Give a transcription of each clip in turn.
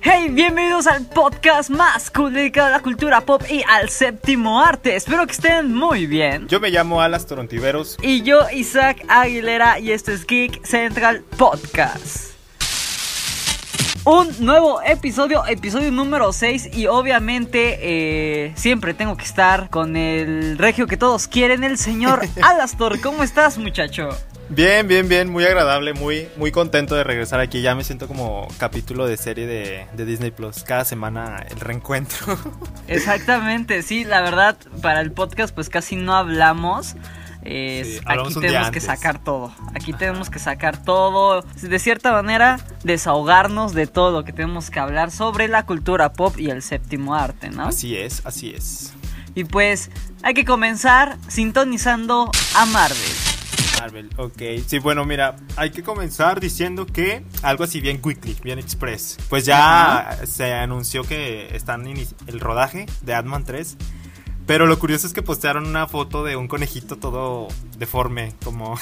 Hey, bienvenidos al podcast más cool dedicado a la cultura pop y al séptimo arte. Espero que estén muy bien. Yo me llamo Alas Torontiveros. Y yo, Isaac Aguilera, y esto es Geek Central Podcast. Un nuevo episodio, episodio número 6 y obviamente eh, siempre tengo que estar con el regio que todos quieren, el señor Alastor. ¿Cómo estás muchacho? Bien, bien, bien, muy agradable, muy, muy contento de regresar aquí. Ya me siento como capítulo de serie de, de Disney Plus. Cada semana el reencuentro. Exactamente, sí, la verdad, para el podcast pues casi no hablamos. Sí, aquí tenemos que sacar todo. Aquí tenemos que sacar todo. De cierta manera, desahogarnos de todo lo que tenemos que hablar sobre la cultura pop y el séptimo arte, ¿no? Así es, así es. Y pues hay que comenzar sintonizando a Marvel. Marvel, ok. Sí, bueno, mira, hay que comenzar diciendo que algo así bien quickly, bien express. Pues ya se anunció que están en el rodaje de Ant-Man 3. Pero lo curioso es que postearon una foto de un conejito todo deforme, como...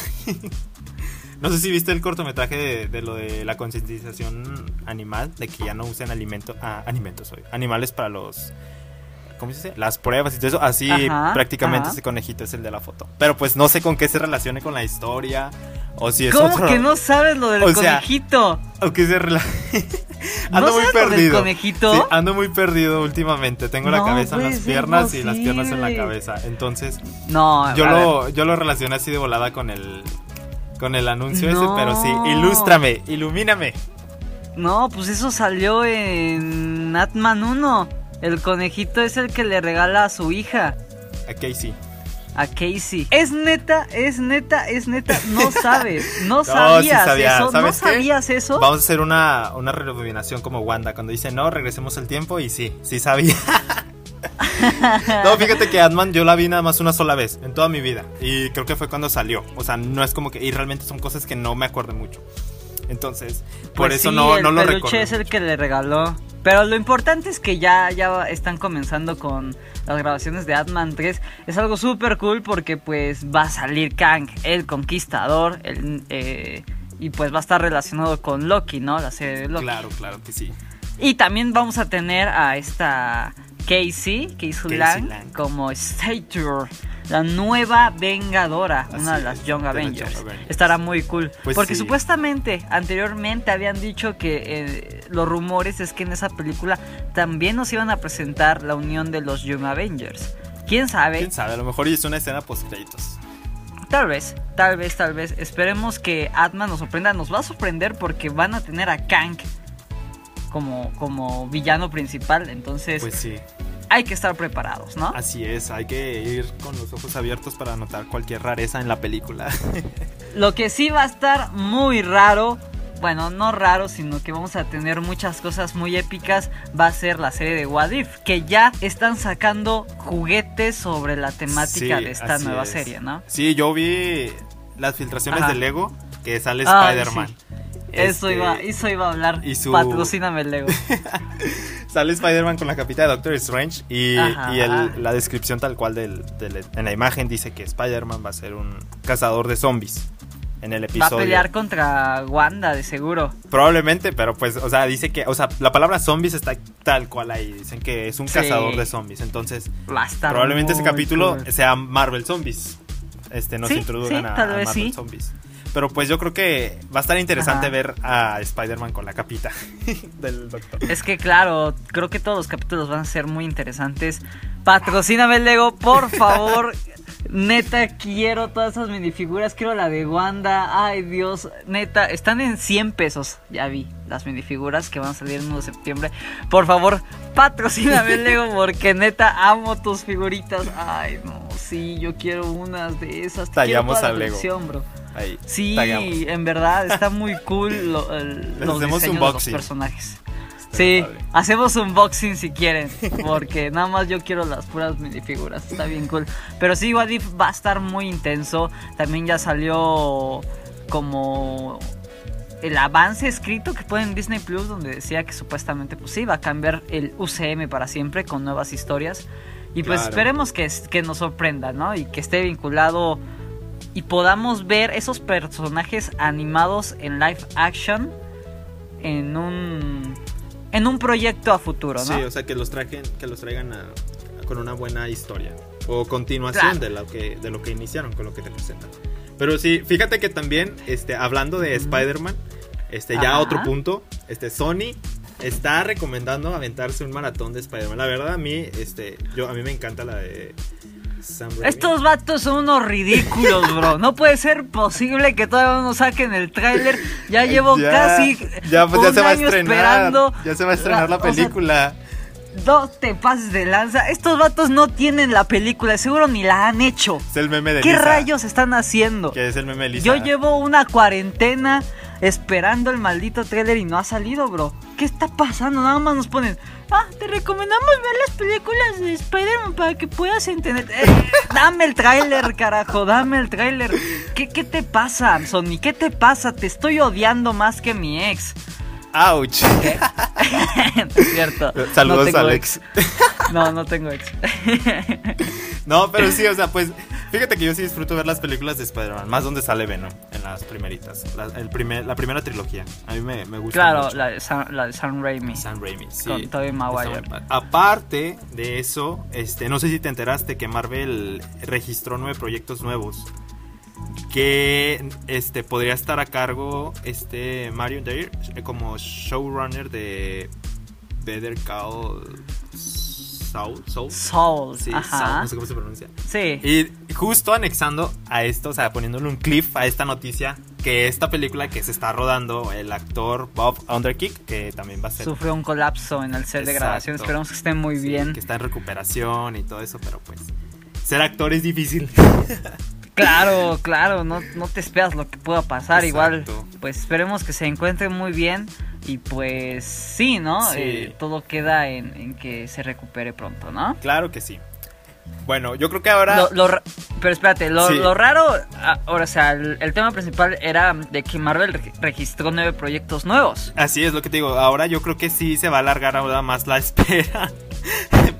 no sé si viste el cortometraje de, de lo de la concientización animal, de que ya no usen alimento, ah, alimentos hoy, animales para los... ¿Cómo se dice? Las pruebas y todo eso. Así Ajá, prácticamente ajá. ese conejito es el de la foto. Pero pues no sé con qué se relacione con la historia. O si es ¿Cómo otro- que no sabes lo del O sea, conejito? o que se rela- ¿No ando muy sabes lo del perdido. conejito? Sí, ando muy perdido últimamente. Tengo la No cabeza en las piernas y las piernas en la cabeza. Entonces, No, yo ver. lo, yo lo relacioné así de volada con el con el anuncio No. ese, pero sí, ilústrame, ilumíname. No, pues eso salió en Atman 1. El conejito es el que le regala a su hija, A Casey. a Casey. Es neta, es neta, es neta. No sabes, no sí sabías sabía. eso. ¿No sabías eso? Vamos a hacer una, una rebobinación como Wanda cuando dice no, regresemos al tiempo y sí, sí sabía. no, fíjate que Ant-Man yo la vi nada más una sola vez en toda mi vida y creo que fue cuando salió. O sea, no es como que y realmente son cosas que no me acuerdo mucho. Entonces, por Pues eso sí, no, el no lo peluche recuerdo. es el que le regaló. Pero lo importante es que ya, ya están comenzando con las grabaciones de Atman 3. Es algo súper cool porque pues va a salir Kang, el conquistador, el, eh, y pues va a estar relacionado con Loki, ¿no? La serie de Loki. Claro, claro que sí. Y también vamos a tener a esta Casey, Casey Casey Lang, Lang. como Stature, la nueva Vengadora, Así una de las es, Young Avengers. Young Avengers. Estará muy cool. Pues porque sí. supuestamente, anteriormente habían dicho que eh, los rumores es que en esa película también nos iban a presentar la unión de los Young Avengers. ¿Quién sabe? ¿Quién sabe? A lo mejor es una escena post créditos. Tal vez, tal vez, tal vez. Esperemos que Atman nos sorprenda. Nos va a sorprender porque van a tener a Kang como, como villano principal. Entonces Pues sí, hay que estar preparados, ¿no? así es. Hay que ir con los ojos abiertos para notar cualquier rareza en la película. Lo que sí va a estar muy raro, bueno, no raro, sino que vamos a tener muchas cosas muy épicas, va a ser la serie de What If, que ya están sacando juguetes sobre la temática Sí, de esta nueva es. serie, ¿no? Sí, yo vi las filtraciones Ajá. de Lego que sale Spider-Man. sí. Eso, Este, iba, eso iba a hablar. y su- Patrocíname el Lego. Sale Spider-Man con la capita de Doctor Strange y, el- la descripción tal cual del, del- en la imagen dice que Spider-Man va a ser un cazador de zombies en el Va a episodio. pelear contra Wanda, de seguro. Probablemente, pero pues, o sea, dice que, o sea, la palabra zombies está tal cual ahí. Dicen que es un Sí. cazador de zombies. Entonces, probablemente ese capítulo cool. sea Marvel Zombies. Este, nos Sí, introduzcan sí, a, Marvel sí. Zombies. Pero pues yo creo que va a estar interesante Ajá. ver a Spider-Man con la capita del doctor. Es que claro, creo que todos los capítulos van a ser muy interesantes. Patrocíname el Lego, por favor. Neta, quiero todas esas minifiguras. Quiero la de Wanda. Ay, Dios. Neta, están en 100 pesos. Ya vi las minifiguras que van a salir el 1 de septiembre. Por favor, patrocíname el Lego porque neta amo tus figuritas. Ay, no, sí, yo quiero unas de esas. Tallamos al Lego. bro. Ahí. Sí, en verdad está muy cool lo- el- los hacemos diseños de los personajes. Está Sí, padre. hacemos un unboxing si quieren, porque nada más yo quiero las puras minifiguras, está bien cool. Pero sí, What If va a estar muy intenso. También ya salió como el avance escrito que fue en Disney Plus, donde decía que supuestamente pues sí, va a cambiar el UCM para siempre con nuevas historias. Y pues Claro. esperemos que, que nos sorprenda, ¿no? Y que esté vinculado y podamos ver esos personajes animados en live action en un en un proyecto a futuro, ¿no? Sí, o sea, que los traigan, que los traigan a- con una buena historia o continuación Claro. de lo que de lo que iniciaron con lo que te presentan. Pero sí, fíjate que también este hablando de Spider-Man, este ya Ajá. otro punto, este Sony está recomendando aventarse un maratón de Spider-Man. La verdad a mí este yo a mí me encanta la de. Estos vatos son unos ridículos, bro. No puede ser posible que todavía no saquen el tráiler. Ya llevo Ya, casi ya, pues ya se va a estrenar. esperando. Ya se va a estrenar la O sea, película. no te pases de lanza. Estos vatos no tienen la película. Seguro ni la han hecho. es el meme de ¿Qué Lisa, rayos están haciendo? Que es el meme de Lisa. Yo llevo una cuarentena esperando el maldito tráiler y no ha salido, bro. ¿Qué está pasando? Nada más nos ponen, ah, te recomendamos ver las películas de Spider-Man para que puedas entender. Eh, dame el tráiler, carajo, dame el tráiler. ¿Qué, ¿Qué te pasa, Sony? ¿Qué te pasa? Te estoy odiando más que mi ex. Es cierto. Saludos, no Alex. ex. No, no tengo ex. No, pero sí, o sea, pues fíjate que yo sí disfruto ver las películas de Spider-Man, más donde sale Venom, en las primeritas, la, el primer, la primera trilogía. A mí me, me gusta Claro, mucho. la de Sam, la de Sam Raimi. Sam Raimi, sí. Con Tobey Maguire. Aparte de eso, este, no sé si te enteraste que Marvel registró nueve proyectos nuevos. Que este podría estar a cargo este Mario Dare eh, como showrunner de Better Call Saul. Saul. Sí, Ajá. Saul, no sé cómo se pronuncia. Sí. Y justo anexando a esto, o sea, poniéndole un cliff a esta noticia, que esta película que se está rodando, el actor Bob Underkick, que también va a ser... Sufrió un colapso en el set de grabación. Esperamos que esté muy sí, bien. Que está en recuperación y todo eso, pero pues... Ser actor es difícil. Claro, claro, no, no te esperas lo que pueda pasar. Igual, pues esperemos que se encuentre muy bien. Y pues sí, ¿no? Sí. Eh, todo queda en, en que se recupere pronto, ¿no? claro que sí. Bueno, yo creo que ahora... Lo- lo ra- pero espérate, lo, Sí. lo raro, ah, ahora, o sea, el, el tema principal era de que Marvel re- registró nueve proyectos nuevos. Así es lo que te digo. Ahora yo creo que sí se va a alargar ahora más la espera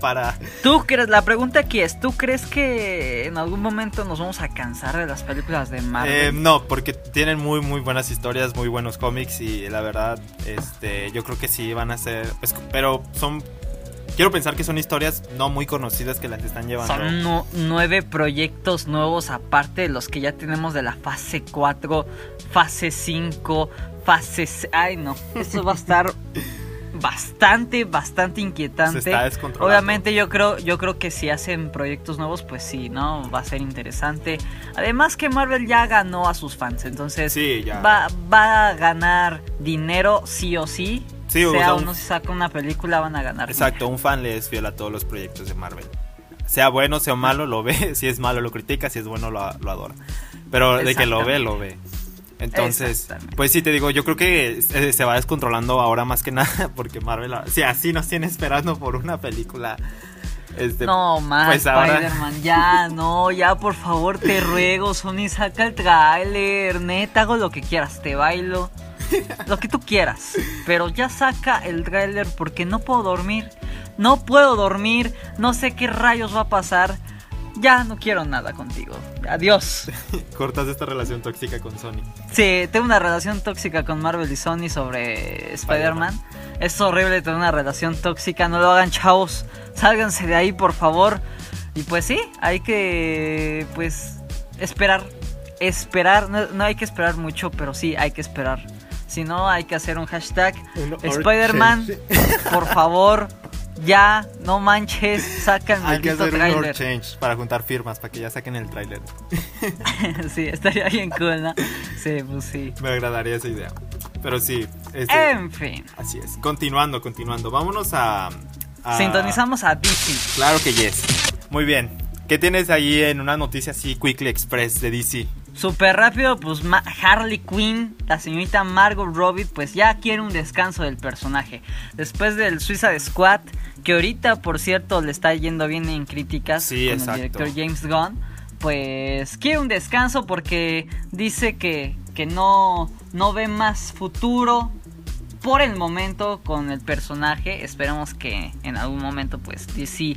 para... ¿Tú crees, la pregunta aquí es, ¿tú crees que en algún momento nos vamos a cansar de las películas de Marvel? Eh, no, porque tienen muy muy buenas historias, muy buenos cómics y la verdad, este, yo creo que sí van a ser, pues, pero son, quiero pensar que son historias no muy conocidas que las están llevando. Son nu- nueve proyectos nuevos aparte de los que ya tenemos de la fase 4, fase 5, fase... se- Ay no, esto va a estar bastante, bastante inquietante. Se está descontrolando. Obviamente yo creo, yo creo que si hacen proyectos nuevos, pues sí, ¿no? Va a ser interesante. Además que Marvel ya ganó a sus fans, entonces Sí, ya. va, va a ganar dinero sí o sí. Sí, o sea sea, o un- no se saca una película, van a ganar Exacto, un fan le es fiel a todos los proyectos de Marvel. Sea bueno, sea malo, lo ve. Si es malo, lo critica. Si es bueno, lo, lo adora. Pero de que lo ve, lo ve. Entonces, pues sí, te digo, yo creo que se, va descontrolando ahora más que nada. Porque Marvel, si así nos tiene esperando por una película. Este, No, más pues ahora- Spider-Man, ya, no, ya, por favor, te ruego, Sony, saca el tráiler, neta, hago lo que quieras, te bailo, lo que tú quieras, pero ya saca el tráiler porque no puedo dormir, no puedo dormir, no sé qué rayos va a pasar, ya no quiero nada contigo, adiós. cortas esta relación tóxica con Sony. Sí, tengo una relación tóxica con Marvel y Sony sobre Spider-Man. Es horrible tener una relación tóxica, no lo hagan chavos. Sálganse de ahí, por favor. Y pues sí, hay que pues esperar. Esperar, no, no hay que esperar mucho, pero sí hay que esperar. Si no, hay que hacer un hashtag. Spider-Man, por favor, ya, no manches, saca el Hay que hacer un tráiler. Lord Change para juntar firmas, para que ya saquen el tráiler. sí, estaría bien cool, ¿no? Sí, pues sí. Me agradaría esa idea. Pero sí, este, En fin. así es. Continuando, continuando. Vámonos a... a- Sintonizamos a DC. Claro que yes. Muy bien. ¿Qué tienes ahí en una noticia así, Quickly Express de DC? Súper rápido, pues Ma- Harley Quinn, la señorita Margot Robbie, pues ya quiere un descanso del personaje. Después del Suicide Squad, que ahorita, por cierto, le está yendo bien en críticas Sí, con exacto. el director James Gunn, pues quiere un descanso porque dice que, que no, no ve más futuro por el momento con el personaje. Esperemos que en algún momento, pues DC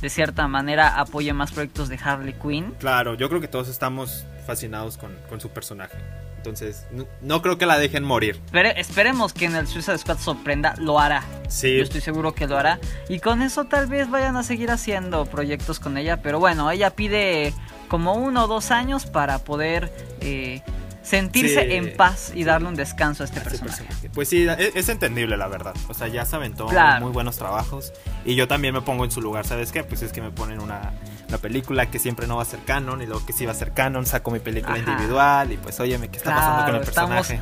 de cierta manera apoye más proyectos de Harley Quinn. Claro, yo creo que todos estamos fascinados con, con su personaje. Entonces, no, no creo que la dejen morir. Espere- esperemos que en el Suicide Squad sorprenda, lo hará. Sí, Yo estoy seguro que lo hará. Y con eso tal vez vayan a seguir haciendo proyectos con ella. Pero bueno, ella pide como uno o dos años para poder eh, sentirse Sí. en paz y darle un descanso a este a ese personaje. personaje. Pues sí, es, es entendible la verdad. O sea, ya se aventó Claro. muy buenos trabajos. Y yo también me pongo en su lugar, ¿sabes qué? Pues es que me ponen una, una película que siempre no va a ser canon. Y luego que sí va a ser canon, saco mi película Ajá. individual. Y pues, óyeme, ¿qué está pasando con el personaje?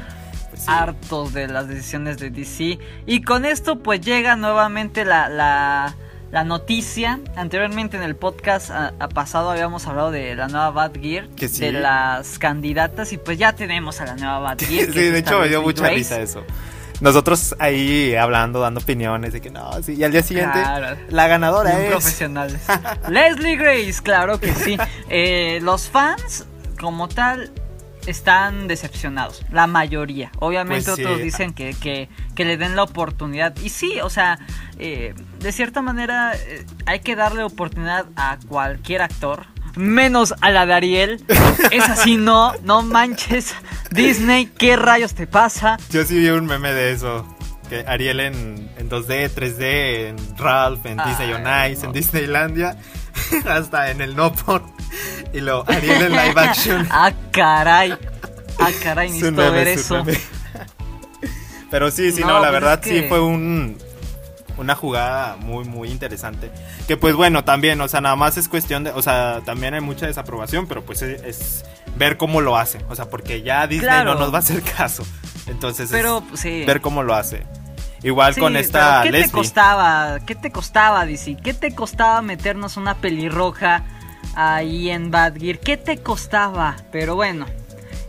Pues sí. hartos de las decisiones de DC. Y con esto pues llega nuevamente la, la, la noticia. Anteriormente en el podcast a, a pasado habíamos hablado de la nueva Bad Gear. Que sí. De las candidatas. Y pues ya tenemos a la nueva Bad Gear. Sí, de hecho me dio mucha risa eso. Nosotros ahí hablando, dando opiniones de que no, sí, y al día siguiente Claro. la ganadora Bien es... profesionales. Leslie Grace, claro que sí. Eh, los fans, como tal, están decepcionados. La mayoría. Obviamente Pues sí. otros dicen que, que, que le den la oportunidad. Y sí, o sea, eh, de cierta manera eh, hay que darle oportunidad a cualquier actor. Menos a la de Ariel. Es así, no, no manches. Disney, ¿qué rayos te pasa? Yo sí vi un meme de eso. Que Ariel en, en 2D, 3D, en Ralph, en Disney on Ice, no. en Disneylandia, hasta en el No Por. Y lo Ariel en live action. Ah, caray. Ah, caray, necesito ver eso. meme. Pero sí, sí, No, no, la pues verdad es que- sí fue un una jugada muy muy interesante. Que pues bueno, también, o sea, nada más es cuestión de, o sea, también hay mucha desaprobación, pero pues es, es ver cómo lo hace, o sea, porque ya Disney Claro. no nos va a hacer caso. Entonces Pero es sí. ver cómo lo hace. Igual Sí, con esta ¿Qué te costaba? ¿Qué te costaba, DC? ¿Qué te costaba meternos una pelirroja ahí en Bad Gear? ¿Qué te costaba? Pero bueno,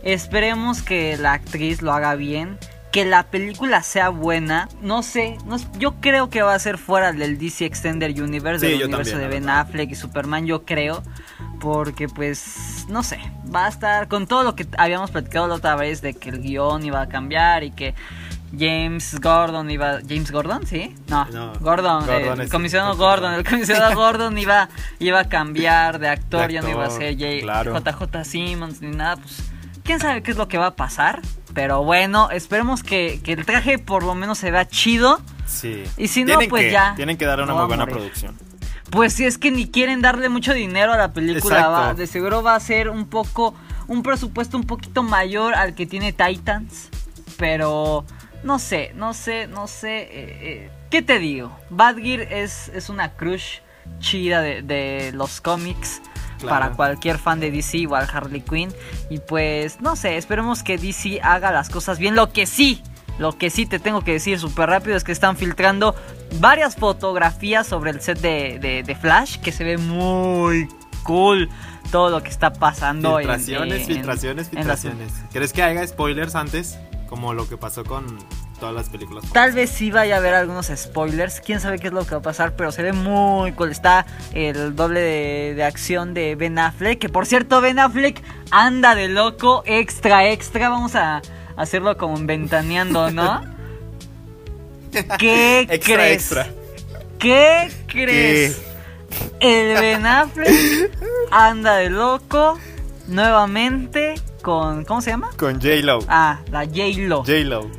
esperemos que la actriz lo haga bien. Que la película sea buena. No sé, no, yo creo que va a ser fuera del DC Extended Universe, Sí, del universo también, de Ben. Affleck y Superman, yo creo. Porque pues, no sé, va a estar con todo lo que habíamos platicado la otra vez de que el guion iba a cambiar y que James Gordon iba... ¿James Gordon? ¿Sí? No, No, Gordon, Gordon el comisionado Gordon, el comisionado Gordon iba, iba a cambiar de actor, De ya no iba a ser J- claro. JJ Simmons ni nada, pues quién sabe qué es lo que va a pasar. Pero bueno, esperemos que, que el traje por lo menos se vea chido. Sí. Y si no, pues que- ya, Tienen que darle una no muy buena producción. Pues si es que ni quieren darle mucho dinero a la película, va- de seguro va a ser un poco, un presupuesto un poquito mayor al que tiene Titans, pero no sé, no sé, no sé, eh, eh, ¿qué te digo? Bad Gear es, es una crush chida de, de los cómics. Claro. Para cualquier fan de DC, igual Harley Quinn. Y pues, no sé, esperemos que DC haga las cosas bien. Lo que sí, lo que sí te tengo que decir súper rápido es que están filtrando varias fotografías sobre el set de, de- de Flash que se ve muy cool todo lo que está pasando. Filtraciones, en- filtraciones, en filtraciones. ¿Crees que haya spoilers antes? Como lo que pasó con todas las películas. Tal vez sí vaya a haber algunos spoilers. Quién sabe qué es lo que va a pasar, pero se ve muy cool. Está el doble de, de acción de Ben Affleck. Que por cierto, Ben Affleck anda de loco, extra, extra. Vamos a hacerlo como en ventaneando, ¿no? ¿Qué Extra, crees? extra. ¿Qué crees? El Ben Affleck anda de loco nuevamente con. ¿Cómo se llama? Con J-Lo. Ah, la J-Lo. J-Lo.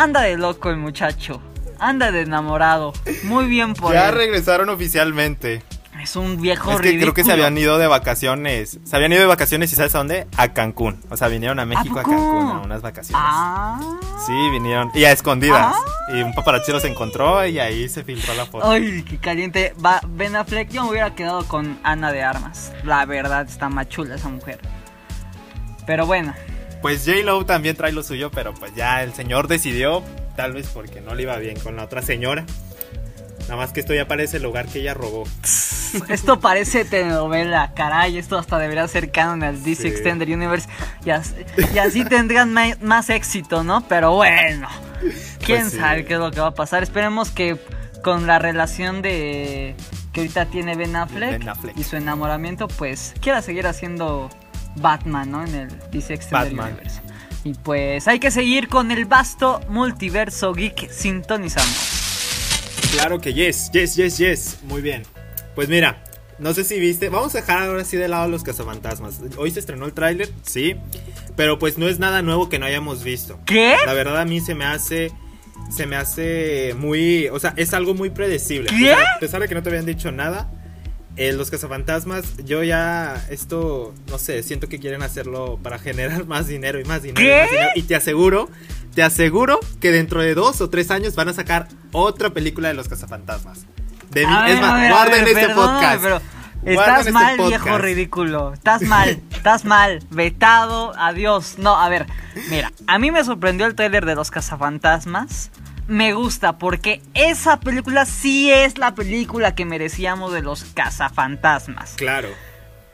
Anda de loco el muchacho. Anda de enamorado. Muy bien por Ya él. regresaron oficialmente. Es un viejo Es que ridículo. creo que se habían ido de vacaciones. Se habían ido de vacaciones y ¿sabes a dónde? A Cancún. O sea, vinieron a México a? Cancún a unas vacaciones. Ah. Sí, vinieron. Y a escondidas. Y un paparazzi los encontró y ahí se filtró la foto. Ay, qué caliente. Va, Ben Affleck, yo me hubiera quedado con Ana de Armas. La verdad, está más chula esa mujer. Pero bueno, Pues J-Lo también trae lo suyo, pero pues ya el señor decidió, tal vez porque no le iba bien con la otra señora. Nada más que esto ya parece el lugar que ella robó. esto parece telenovela, caray. Esto hasta debería ser canon al DC Sí. Extended Universe. Y así, y así tendrían más éxito, ¿no? Pero bueno, quién Pues sí. sabe qué es lo que va a pasar. Esperemos que con la relación de que ahorita tiene Ben Affleck, Ben Affleck. y su enamoramiento, pues quiera seguir haciendo Batman, ¿no? En el DC Extended Batman. Universe. Y pues hay que seguir con el vasto multiverso geek. Sintonizamos. Claro que yes, yes, yes, yes. Muy bien. Pues mira, no sé si viste, vamos a dejar ahora sí de lado los cazafantasmas. Hoy se estrenó el tráiler, sí, pero pues no es nada nuevo que no hayamos visto. ¿Qué? La verdad a mí se me hace se me hace muy, o sea, es algo muy predecible. ¿Qué? O sea, a pesar de que no te habían dicho nada, eh, los cazafantasmas, yo ya esto, no sé, siento que quieren hacerlo para generar más dinero y más dinero. y ¿Qué? más dinero. Y te aseguro, te aseguro que dentro de dos o tres años van a sacar otra película de los cazafantasmas. De mí- ver, es más, ver, guarden ver, este podcast. pero estás este mal, podcast. viejo ridículo. Estás mal, estás mal. Vetado, adiós. No, a ver, mira, a mí me sorprendió el tráiler de los cazafantasmas. Me gusta porque esa película sí es la película que merecíamos de los cazafantasmas. Claro.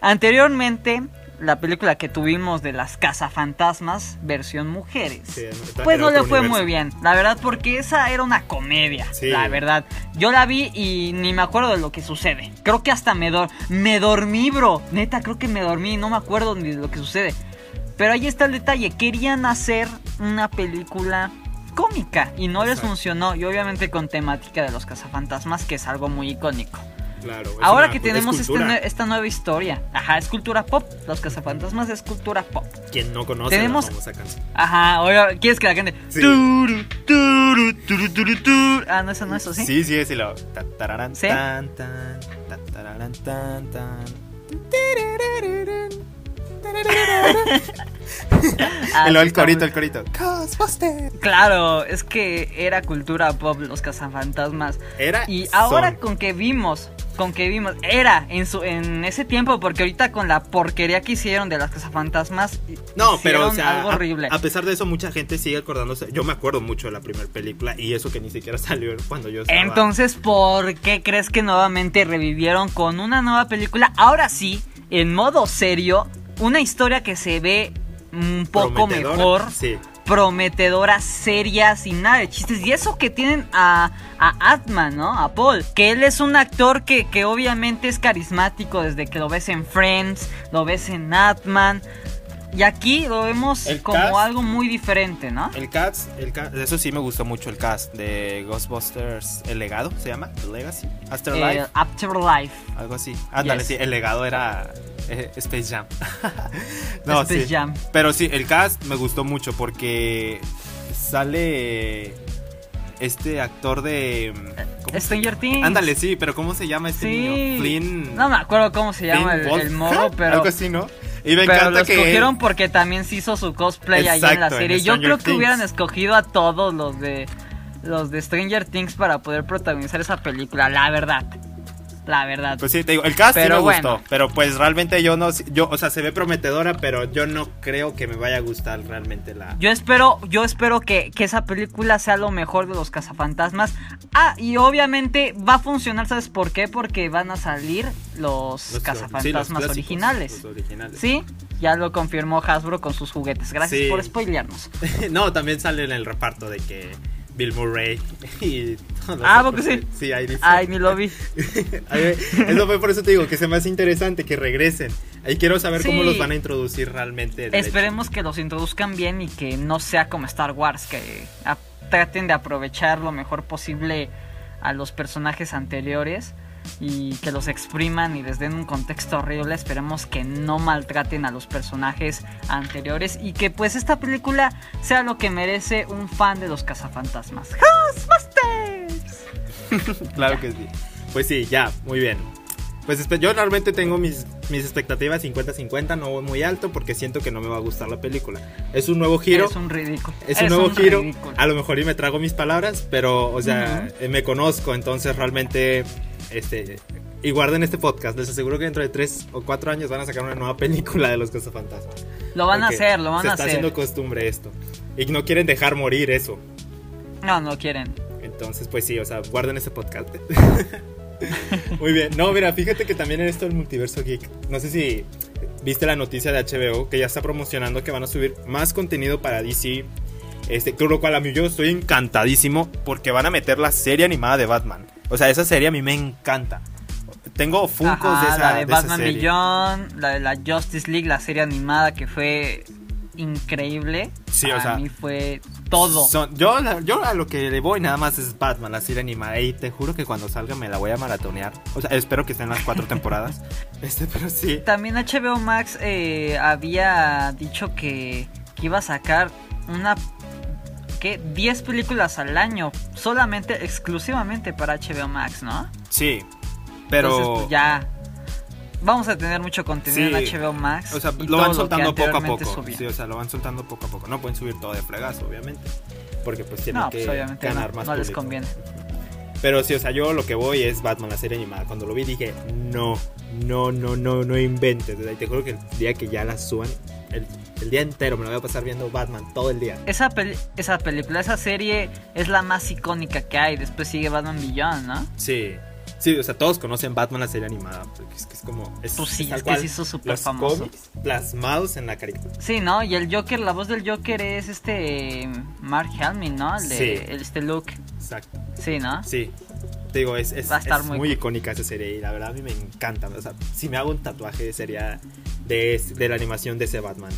Anteriormente, la película que tuvimos de las cazafantasmas, versión mujeres. Sí, Pues no le fue universo. muy bien, la verdad, porque esa era una comedia, Sí. la verdad. Yo la vi y ni me acuerdo de lo que sucede. Creo que hasta me, dor me dormí, bro. Neta, creo que me dormí y no me acuerdo ni de lo que sucede. Pero ahí está el detalle, querían hacer una película cómica y no les funcionó. Y obviamente con temática de los cazafantasmas, que es algo muy icónico. Claro. es Ahora una- que es tenemos este cultura. nue- esta nueva historia, ajá, es cultura pop. Los cazafantasmas es cultura pop. Quien no conoce tenemos- la famosa canción. Ajá, ahora, ¿quieres que la gente? Sí. Turu, turu, turu. Ah, no, eso no es eso, ¿sí? Sí, sí, es lo. ta, tararán, ¿Sí? tan, tan, ta, tararán, tan, tan. El, corito, el corito. Ghostbusters. Claro, es que era cultura pop los cazafantasmas. Era. Y ahora son. con que vimos, con que vimos, era en su en ese tiempo, porque ahorita con la porquería que hicieron de las cazafantasmas, No, pero o sea, algo a- horrible. A, pesar de eso, mucha gente sigue acordándose. Yo me acuerdo mucho de la primera película y eso que ni siquiera salió cuando yo estaba. Entonces, ¿por qué crees que nuevamente revivieron con una nueva película? Ahora sí, en modo serio, una historia que se ve un poco Prometedora, mejor, Sí. prometedora, seria, sin nada de chistes. Y eso que tienen a, a Atman, ¿no? A Paul. Que él es un actor que, que obviamente es carismático desde que lo ves en Friends, lo ves en Atman. Y aquí lo vemos El como cast- algo muy diferente, ¿no? El cast, el cast, eso sí me gustó mucho el cast de Ghostbusters, el legado se llama, The Legacy, Afterlife, Eh, Afterlife. algo así. Ándale, yes. sí, el legado era eh, Space Jam. no, Space sí. Jam. Pero sí, el cast me gustó mucho porque sale este actor de ¿cómo se Stranger? Things. Ándale, sí, pero ¿cómo se llama este Sí. niño? Flynn. No me acuerdo cómo se llama Flynn el, Wolf- el morro, pero. algo así, ¿no? Y me pero lo que escogieron porque también se hizo su cosplay ahí en la Exacto, en serie. Yo creo que Things. hubieran escogido a todos los de los de Stranger Things para poder protagonizar esa película, la verdad. La verdad. Pues sí, te digo, el cast sí Pero me bueno. gustó, pero pues realmente yo no, yo, o sea, se ve prometedora, pero yo no creo que me vaya a gustar realmente la... Yo espero, yo espero que, que esa película sea lo mejor de los cazafantasmas. Ah, y obviamente va a funcionar, ¿sabes por qué? Porque van a salir los, los- cazafantasmas sí, los originales. los originales. Sí, ya lo confirmó Hasbro con sus juguetes. Gracias Sí. por spoilearnos. no, también sale en el reparto de que Bill Murray y todos Ah, los ¿por qué otros. sí? Sí, ahí dice. Ay, ni lo vi. Eso fue por eso te digo que se me hace interesante que regresen. Ahí quiero saber cómo Sí. los van a introducir realmente. Esperemos que los introduzcan bien y que no sea como Star Wars, que traten de aprovechar lo mejor posible a los personajes anteriores y que los expriman y les den un contexto horrible. Esperemos que no maltraten a los personajes anteriores y que pues esta película sea lo que merece un fan de los cazafantasmas. ¡Ghostbusters! hecho. Claro que sí. Pues sí, ya, muy bien. Pues espe- yo realmente tengo mis, mis expectativas 50-50, no voy muy alto porque siento que no me va a gustar la película. Es un nuevo giro. Es un ridículo. Es un nuevo giro. ridículo. A lo mejor y me trago mis palabras, pero, o sea, Ujú. eh, me conozco, entonces realmente, este, y guarden este podcast. Les aseguro que dentro de tres o cuatro años van a sacar una nueva película de los cazafantasmas. Lo van a hacer, lo van se a está hacer. haciendo costumbre esto. Y no quieren dejar morir eso. No, no quieren. Entonces, pues sí, o sea, guarden ese podcast. Muy bien. No, mira, fíjate que también en esto del multiverso geek, no sé si viste la noticia de HBO que ya está promocionando que van a subir más contenido para DC. Este, con lo cual a mí yo estoy encantadísimo porque van a meter la serie animada de Batman. O sea, esa serie a mí me encanta. Tengo Funkos de esa, la de Batman. Beyond, la de la Justice League, la serie animada que fue increíble. Sí, o a sea, mí fue todo. Son- yo, yo a lo que le voy nada más es Batman, la serie animada. Y te juro que cuando salga me la voy a maratonear. O sea, espero que estén las cuatro temporadas. Este, pero sí. También HBO Max eh, había dicho que, que iba a sacar una... ¿Qué? 10 películas al año, solamente, exclusivamente para HBO Max, ¿no? Sí. Pero. Entonces, pues, ya vamos a tener mucho contenido Sí. en HBO Max. O sea, lo van que soltando poco a poco. subía. Sí, o sea, lo van soltando poco a poco. No pueden subir todo de fregazo, obviamente. Porque pues tienen no, que pues obviamente ganar no, más no les conviene. Pero sí, o sea, yo lo que voy es Batman, la serie animada. Cuando lo vi dije, no, no, no, no, no inventes. O sea, y te juro que el día que ya la suban, el, el día entero me lo voy a pasar viendo Batman todo el día. Esa, peli- esa película, esa serie es la más icónica que hay. Después sigue Batman Beyond, ¿no? Sí. Sí, o sea, todos conocen Batman, la serie animada. Es que es como. Es, Pues sí, es que se hizo súper famoso. cómics plasmados en la caricatura. Sí, ¿no? Y el Joker, la voz del Joker es este Mark Hamill, ¿no? El de Sí. este look. Exacto. Sí, ¿no? Sí. Te digo, es, es, Va a estar es muy muy, cool. icónica esa serie y la verdad a mí me encanta. O sea, si me hago un tatuaje sería de, de la animación de ese Batman.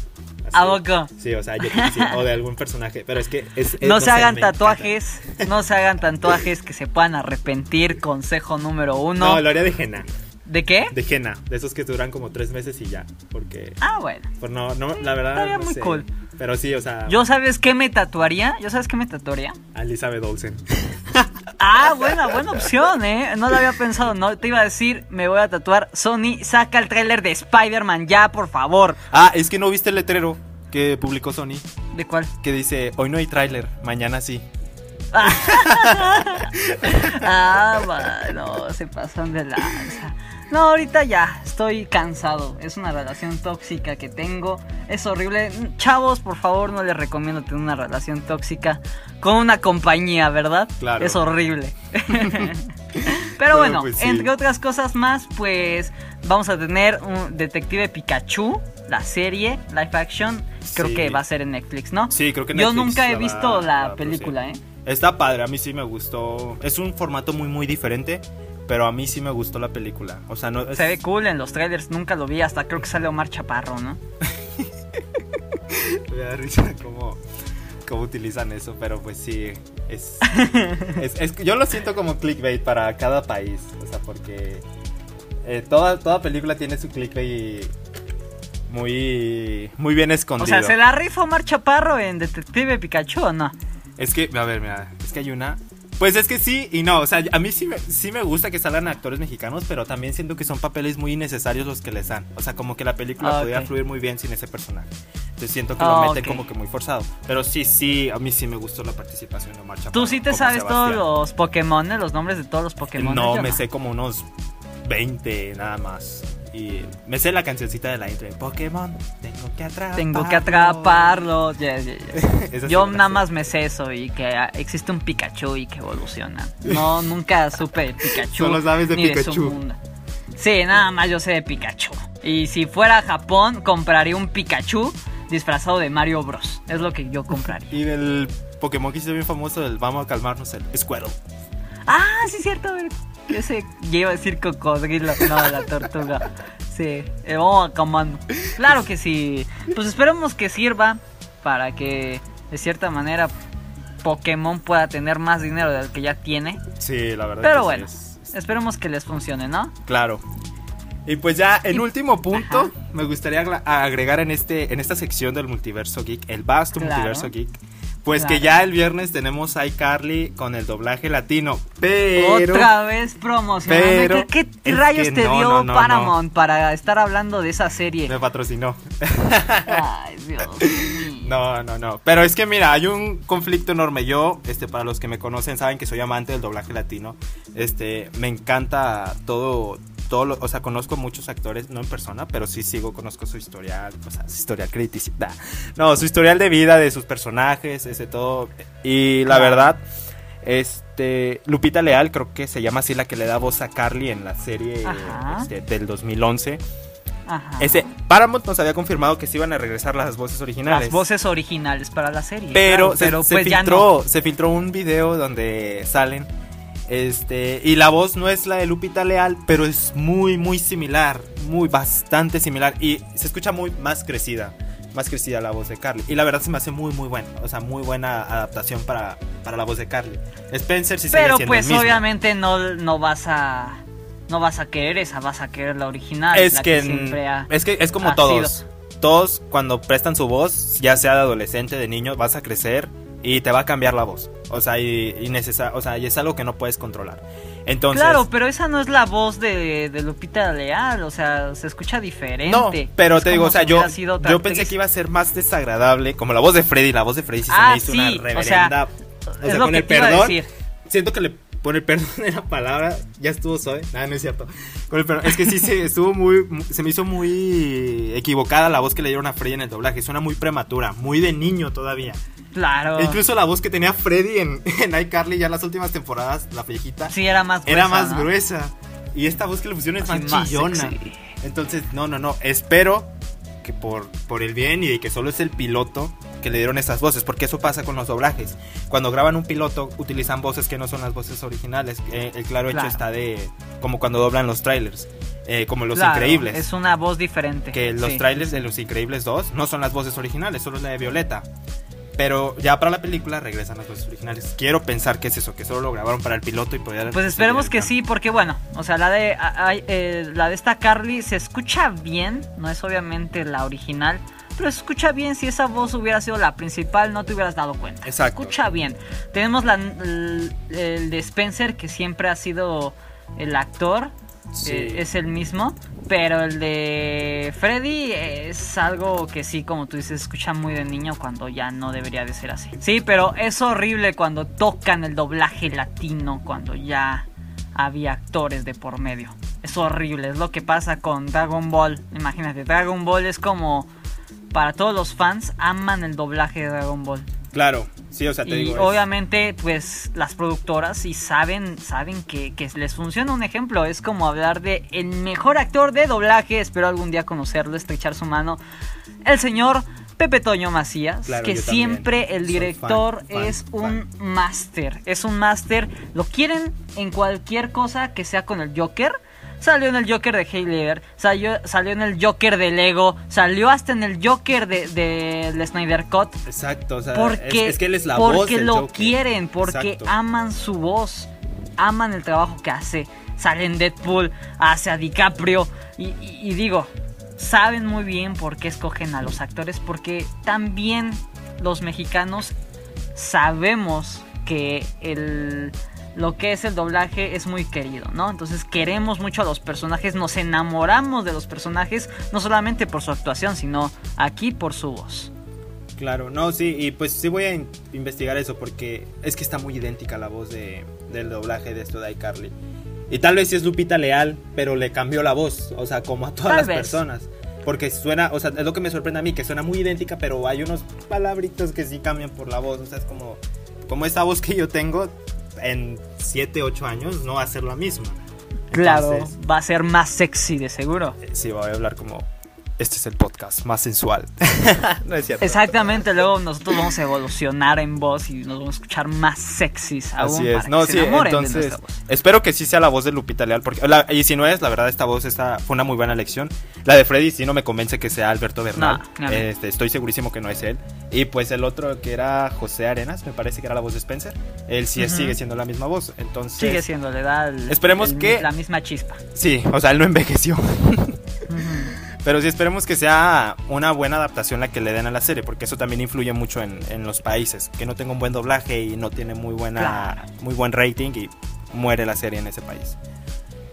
Así. ¿A poco? Sí, o sea, yo sí, o de algún personaje. Pero es que es, es- No se sé, hagan me encanta. tatuajes, no se hagan tatuajes que se puedan arrepentir. Consejo número uno. No, lo haría de henna. ¿De qué? De henna. De esos que duran como tres meses y ya. Porque. Ah, bueno. Pues no, no, la verdad. Estaría no muy sé. cool. Pero sí, o sea. ¿Yo sabes qué me tatuaría? ¿Yo sabes qué me tatuaría? a Elizabeth Olsen. Ah, buena, buena opción, ¿eh? No lo había pensado, no. Te iba a decir, me voy a tatuar. Sony, saca el tráiler de Spider-Man ya, por favor. Ah, es que no viste el letrero que publicó Sony. ¿De cuál? Que dice: Hoy no hay tráiler, mañana sí. Ah, bueno, se pasan de lanza. No, ahorita ya, estoy cansado. Es una relación tóxica que tengo. Es horrible. Chavos, por favor, no les recomiendo tener una relación tóxica con una compañía, ¿verdad? Claro. Es horrible. Pero bueno, pues, sí. entre otras cosas más, pues vamos a tener un Detective Pikachu, la serie, live action. Creo Sí. que va a ser en Netflix, ¿no? Sí, creo que Yo Netflix nunca he la va- visto la la película, ¿eh? Está padre, a mí sí me gustó. Es un formato muy, muy diferente. Pero a mí sí me gustó la película. O sea, no. es- Se ve cool en los trailers, nunca lo vi, hasta creo que sale Omar Chaparro, ¿no? Me da risa cómo, cómo utilizan eso, pero pues sí, es, es- es- Yo lo siento como clickbait para cada país, o sea, porque eh, toda, toda película tiene su clickbait muy, muy bien O escondido. sea, ¿se la rifa Omar Chaparro en Detective Pikachu o no? Es que, a ver, mira, es que hay una... Pues es que sí y no, o sea, a mí sí me, sí me gusta que salgan actores mexicanos, pero también siento que son papeles muy innecesarios los que les dan. O sea, como que la película Ah, podría fluir muy bien sin ese personaje. Entonces siento que Ah, lo meten ok. como que muy forzado. Pero sí, sí, a mí sí me gustó la participación de Omar Chaparro ¿Tú sí te sabes todos Sebastián. los Pokémon, los nombres de todos los Pokémon? No, me sé como unos 20 nada más. Y me sé la cancioncita de la intro de Pokémon, tengo que atraparlo. Tengo que atraparlo. Yo nada más me sé eso y que existe un Pikachu y que evoluciona. No, nunca supe de Pikachu. Solo sabes de ni De Pikachu. su mundo. Sí, nada más yo sé de Pikachu. Y si fuera a Japón, compraría un Pikachu disfrazado de Mario Bros. Es lo que yo compraría. Y del Pokémon que hizo bien famoso, el vamos a calmarnos, el Squirtle. Ah, sí, es cierto. Ese, yo iba a decir cocodrilo, no, la tortuga. Sí, eh, vamos a comando. Claro que sí. Pues esperemos que sirva para que, de cierta manera, Pokémon pueda tener más dinero del que ya tiene. Sí, la verdad. Pero que sí, bueno, es- es- esperemos que les funcione, ¿no? Claro. Y pues ya, en Y- último punto, Ajá. me gustaría agregar en este en esta sección del multiverso geek, el vasto Claro. multiverso geek. Pues Claro. que ya el viernes tenemos a iCarly con el doblaje latino. Pero. Otra vez promocionando. pero ¿Qué, rayos te no, dio no, no, Paramount para estar hablando de esa serie? Me patrocinó. Ay, Dios mío. No, no, no. Pero es que mira, hay un conflicto enorme. Yo, este, para los que me conocen, saben que soy amante del doblaje latino. Este, me encanta todo, todo lo- o sea, conozco muchos actores, no en persona, pero sí sigo, conozco su historial, o sea, su historial criticidad. No, su historial de vida, de sus personajes, ese todo. Y la verdad, este, Lupita Leal, creo que se llama así la que le da voz a Carly en la serie este, del 2011. Ajá. Ese, Paramount nos había confirmado que se iban a regresar las voces originales. Las voces originales para la serie. Pero, claro, se, pero se pues filtró, se filtró un video donde salen. Este, y la voz no es la de Lupita Leal, pero es muy, muy similar. Muy, bastante similar. Y se escucha muy más crecida. más crecida la voz de Carly. Y la verdad se me hace muy, muy buena. O sea, muy buena adaptación para, para la voz de Carly. Spencer sí Pero sigue pues el mismo. obviamente no, no vas a... No vas a querer esa, vas a querer la original. Es la que, siempre ha- es que es como todos. sido. Todos cuando prestan su voz, ya sea de adolescente, de niño, vas a crecer y te va a cambiar la voz. O sea, y, y o sea, y es algo que no puedes controlar. Entonces, Claro, pero esa no es la voz de, de Lupita Leal, o sea, se escucha diferente. no, pero Es te digo, o sea, si yo, pensé actriz. que iba a ser más desagradable, como la voz de Freddy, la voz de Freddy sí se Ah, me hizo una sí, o reverenda. sea, o sea, con el perdón, siento que le por el perdón de la palabra ya estuvo suave. Nada, no es cierto. Con el perdón, es que sí se estuvo muy mu- se me hizo muy equivocada la voz que le dieron a Freddy en el doblaje, suena muy prematura, muy de niño todavía. Claro. E Incluso la voz que tenía Freddy en, en iCarly ya en las últimas temporadas, la viejita, Sí, era más gruesa, era más ¿no? gruesa. Y esta voz que le pusieron es más chillona. sexy. Entonces, no, no, no. Espero que por, por el bien y de que solo es el piloto que le dieron estas voces, porque eso pasa con los doblajes. Cuando graban un piloto, utilizan voces que no son las voces originales. Eh, el claro, hecho está de. como cuando doblan los trailers, eh, como Los Claro, Increíbles. Es una voz diferente. Que los sí. trailers de Los Increíbles 2 no son las voces originales, solo es la de Violeta. Pero ya para la película regresan las voces originales. Quiero pensar que es eso, que solo lo grabaron para el piloto y poder. Pues esperemos que sí, porque bueno, o sea, la de a- a- eh, la de esta Carly se escucha bien, no es obviamente la original, pero se escucha bien si esa voz hubiera sido la principal, no te hubieras dado cuenta. Se Exacto. escucha bien. Tenemos la, el, el de Spencer, que siempre ha sido el actor, Eh, es el mismo, pero el de Freddy es algo que sí, como tú dices, escucha muy de niño cuando ya no debería de ser así. Sí, pero es horrible cuando tocan el doblaje latino, cuando ya había actores de por medio. Es horrible, es lo que pasa con Dragon Ball. Imagínate, Dragon Ball es como para todos los fans aman el doblaje de Dragon Ball. Claro, sí, o sea, te Y digo. obviamente, pues las productoras sí saben, saben que, que les funciona un ejemplo. Es como hablar de el mejor actor de doblaje. Espero algún día conocerlo, estrechar su mano. El señor Pepe Toño Macías, Claro, que siempre el director fan, fan, es un máster. Es un máster. Lo quieren en cualquier cosa que sea con el Joker. Salió en el Joker de Heiler, salió, salió en el Joker de Lego, salió hasta en el Joker de, de, Snyder Cut. Exacto, o sea, Porque, es, es que él es la porque voz del lo Joker. quieren, porque Exacto. aman su voz, aman el trabajo que hace. Sale en Deadpool, hace a DiCaprio. Y, y- y digo, saben muy bien por qué escogen a los actores, porque también los mexicanos sabemos que el lo que es el doblaje es muy querido, ¿no? Entonces queremos mucho a los personajes, nos enamoramos de los personajes, no solamente por su actuación, sino aquí por su voz. Claro, no, sí, y pues sí voy a in- investigar eso porque es que está muy idéntica la voz de, del doblaje de esto de iCarly. Y tal vez sí es Lupita Leal, pero le cambió la voz, o sea, como a todas Tal las vez. personas. Porque suena, o sea, es lo que me sorprende a mí, que suena muy idéntica, pero hay unos palabritos que sí cambian por la voz. O sea, es como, como esa voz que yo tengo en 7, 8 años, no va a ser la misma. Claro, Entonces, va a ser más sexy de seguro. eh, sí, voy a hablar como, este es el podcast más sensual. no es cierto. Exactamente, luego nosotros vamos a evolucionar en voz y nos vamos a escuchar más sexys aún Así es, para no, que sí, se entonces espero que sí sea la voz de Lupita Leal, porque la- y si no es, la verdad esta voz esta fue una muy buena elección. La de Freddy sí no me convence que sea Alberto Bernal, No, este, estoy segurísimo que no es él. Y pues el otro que era José Arenas, me parece que era la voz de Spencer, él sí sigue siendo la misma voz, entonces Sigue siendo, le da el- Esperemos el- que- la misma chispa. sí, o sea él no envejeció. Pero sí esperemos que sea una buena adaptación la que le den a la serie, porque eso también influye mucho en, en los países, que no tenga un buen doblaje y no tiene muy buena, Claro. muy buen rating y muere la serie en ese país.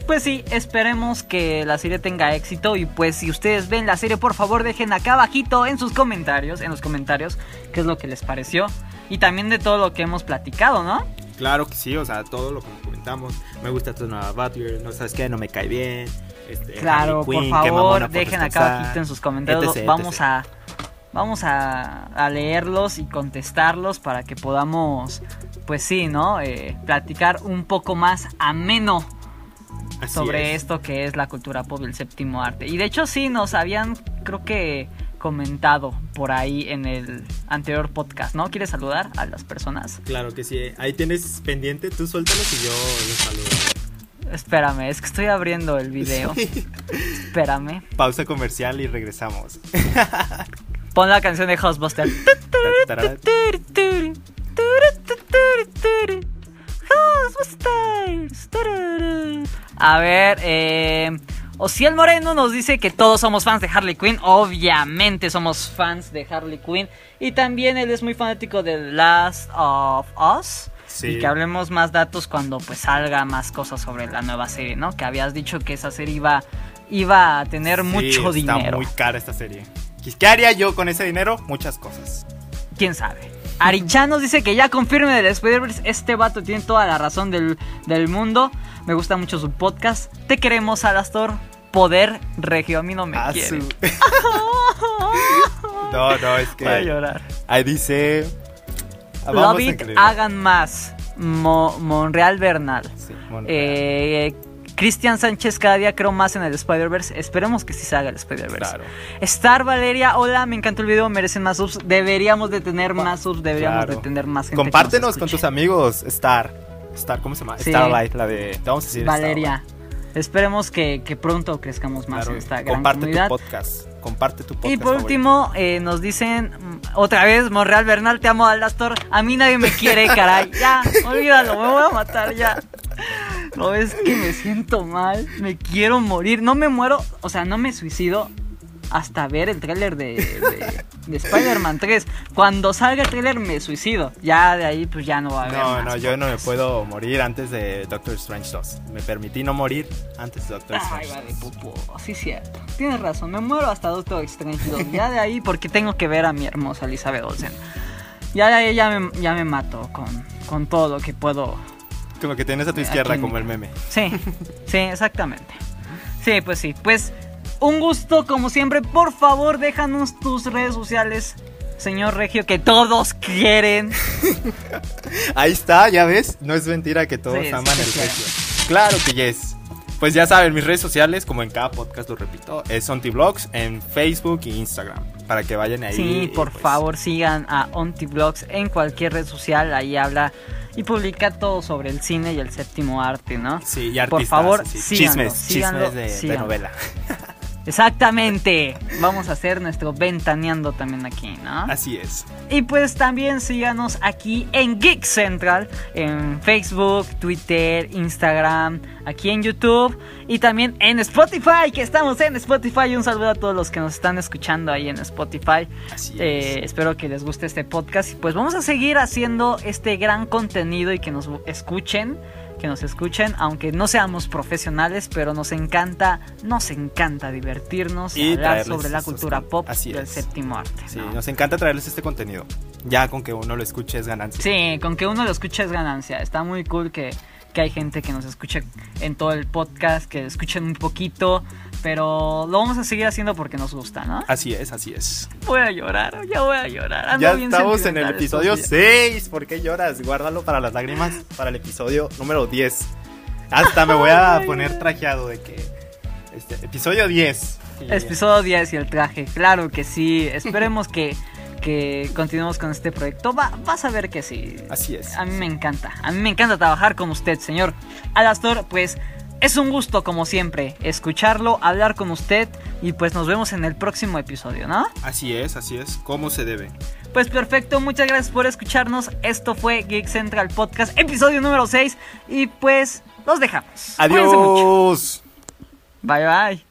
Pues sí, esperemos que la serie tenga éxito y pues si ustedes ven la serie por favor dejen acá abajito en sus comentarios, en los comentarios, qué es lo que les pareció y también de todo lo que hemos platicado, ¿no? Claro que sí, o sea, todo lo que comentamos. Me gusta tu nueva Batgirl, no sabes qué, no me cae bien. Este, Claro, Harley por favor, dejen acá abajito en sus comentarios. etc, vamos etc. a vamos a, a leerlos y contestarlos para que podamos, pues sí, ¿no? Eh, platicar un poco más ameno Así sobre es. esto que es la cultura pop del séptimo arte. Y de hecho sí, nos habían, creo que comentado por ahí en el anterior podcast, ¿no? ¿Quieres saludar a las personas? Claro que sí, ahí tienes pendiente, tú suéltalos y yo los saludo. Espérame, es que estoy abriendo el video. Espérame. Pausa comercial y regresamos. Pon la canción de. Ghostbusters. A ver, eh. Ociel Moreno nos dice que todos somos fans de Harley Quinn. Obviamente somos fans de Harley Quinn. Y también él es muy fanático de The Last of Us. Sí. Y que hablemos más datos cuando pues salga más cosas sobre la nueva serie, ¿no? Que habías dicho que esa serie iba, iba a tener Sí, mucho está dinero. muy cara esta serie. ¿Qué haría yo con ese dinero? Muchas cosas. ¿Quién sabe? Arichan nos dice que ya confirme del Spider-Verse. Este vato tiene toda la razón del, del mundo. Me gusta mucho su podcast. Te queremos, Alastor. Poder regio. A mí no me Ah, quiere. su- no, no, es Voy a que llorar. ahí dice... Vamos Love a hagan más. Mo- Monreal Bernal. Sí, Monreal. Eh, Cristian Sánchez, cada día creo más en el Spider-Verse. Esperemos que sí se haga el Spider-Verse. Claro. Star Valeria, hola, me encantó el video, merecen más subs. Deberíamos de tener más subs, deberíamos Claro. de tener más gente. Compártenos con tus amigos, Star. Star, ¿cómo se llama? Sí. Starlight, la de... te Vamos a decir Valeria. Esperemos que, que pronto crezcamos más Claro, en esta gran comparte comunidad. tu podcast. Comparte tu podcast. Y por último, eh, nos dicen mm, otra vez, Monreal Bernal, te amo, Alastor. A mí nadie me quiere, caray. Ya, olvídalo, me voy a matar ya. No es que me siento mal, me quiero morir. No me muero, o sea, no me suicido hasta ver el tráiler de, de, de Spider-Man 3. Cuando salga el tráiler me suicido. Ya de ahí pues ya no va a haber No, más no, yo no me puedo morir antes de Doctor Strange 2. Me permití no morir antes de Doctor Ay, Strange va 2. de pupo. Sí, cierto. Tienes razón. Me muero hasta Doctor Strange 2. Ya de ahí, porque tengo que ver a mi hermosa Elizabeth Olsen. Ya de ahí ya me, ya me mato con, con todo lo que puedo. Como que tienes a tu Aquí izquierda en como el meme. Sí, sí, exactamente. Sí, pues sí. Pues un gusto, como siempre. Por favor, déjanos tus redes sociales, señor Regio, que todos quieren. Ahí está, ya ves. No es mentira que todos Sí, aman sí, el claro. regio. Claro que yes. Pues ya saben, mis redes sociales, como en cada podcast lo repito, es OntiVlogs en Facebook e Instagram. Para que vayan ahí. Sí, por pues, favor sigan a OntiVlogs en cualquier red social, ahí habla y publica todo sobre el cine y el séptimo arte, ¿no? Sí, y por artistas, favor, así, síganlo, chismes, síganlo, chismes de, de síganlo. novela. Exactamente, vamos a hacer nuestro ventaneando también aquí, ¿no? Así es. Y pues también síganos aquí en Geek Central, en Facebook, Twitter, Instagram, aquí en YouTube y también en Spotify, que estamos en Spotify. Un saludo a todos los que nos están escuchando ahí en Spotify. Así Eh, es. espero que les guste este podcast y pues vamos a seguir haciendo este gran contenido y que nos escuchen, que nos escuchen, aunque no seamos profesionales, pero nos encanta, nos encanta divertirnos y, hablar sobre la cultura pop así del es. séptimo arte. Sí, ¿no? nos encanta traerles este contenido. Ya con que uno lo escuche es ganancia. Sí, con que uno lo escuche es ganancia. Está muy cool que, que hay gente que nos escuche en todo el podcast, que escuchen un poquito, pero lo vamos a seguir haciendo porque nos gusta, ¿no? Así es, así es. Voy a llorar, ya voy a llorar. Ando Ya bien estamos en el episodio estos días. 6. ¿Por qué lloras? Guárdalo para las lágrimas para el episodio número 10. Hasta me voy a poner trajeado de que. Este, episodio 10. Y- Episodio 10 y el traje, claro que sí. Esperemos que, que continuemos con este proyecto. Va, vas a ver que sí. Así es. A mí me encanta. A mí me encanta trabajar con usted, señor Alastor. Pues es un gusto, como siempre, escucharlo, hablar con usted. Y pues nos vemos en el próximo episodio, ¿no? Así es, así es. ¿Cómo se debe? Pues perfecto, muchas gracias por escucharnos. Esto fue Geek Central Podcast, episodio número 6. Y pues los dejamos. Mucho. Adiós. Bye bye.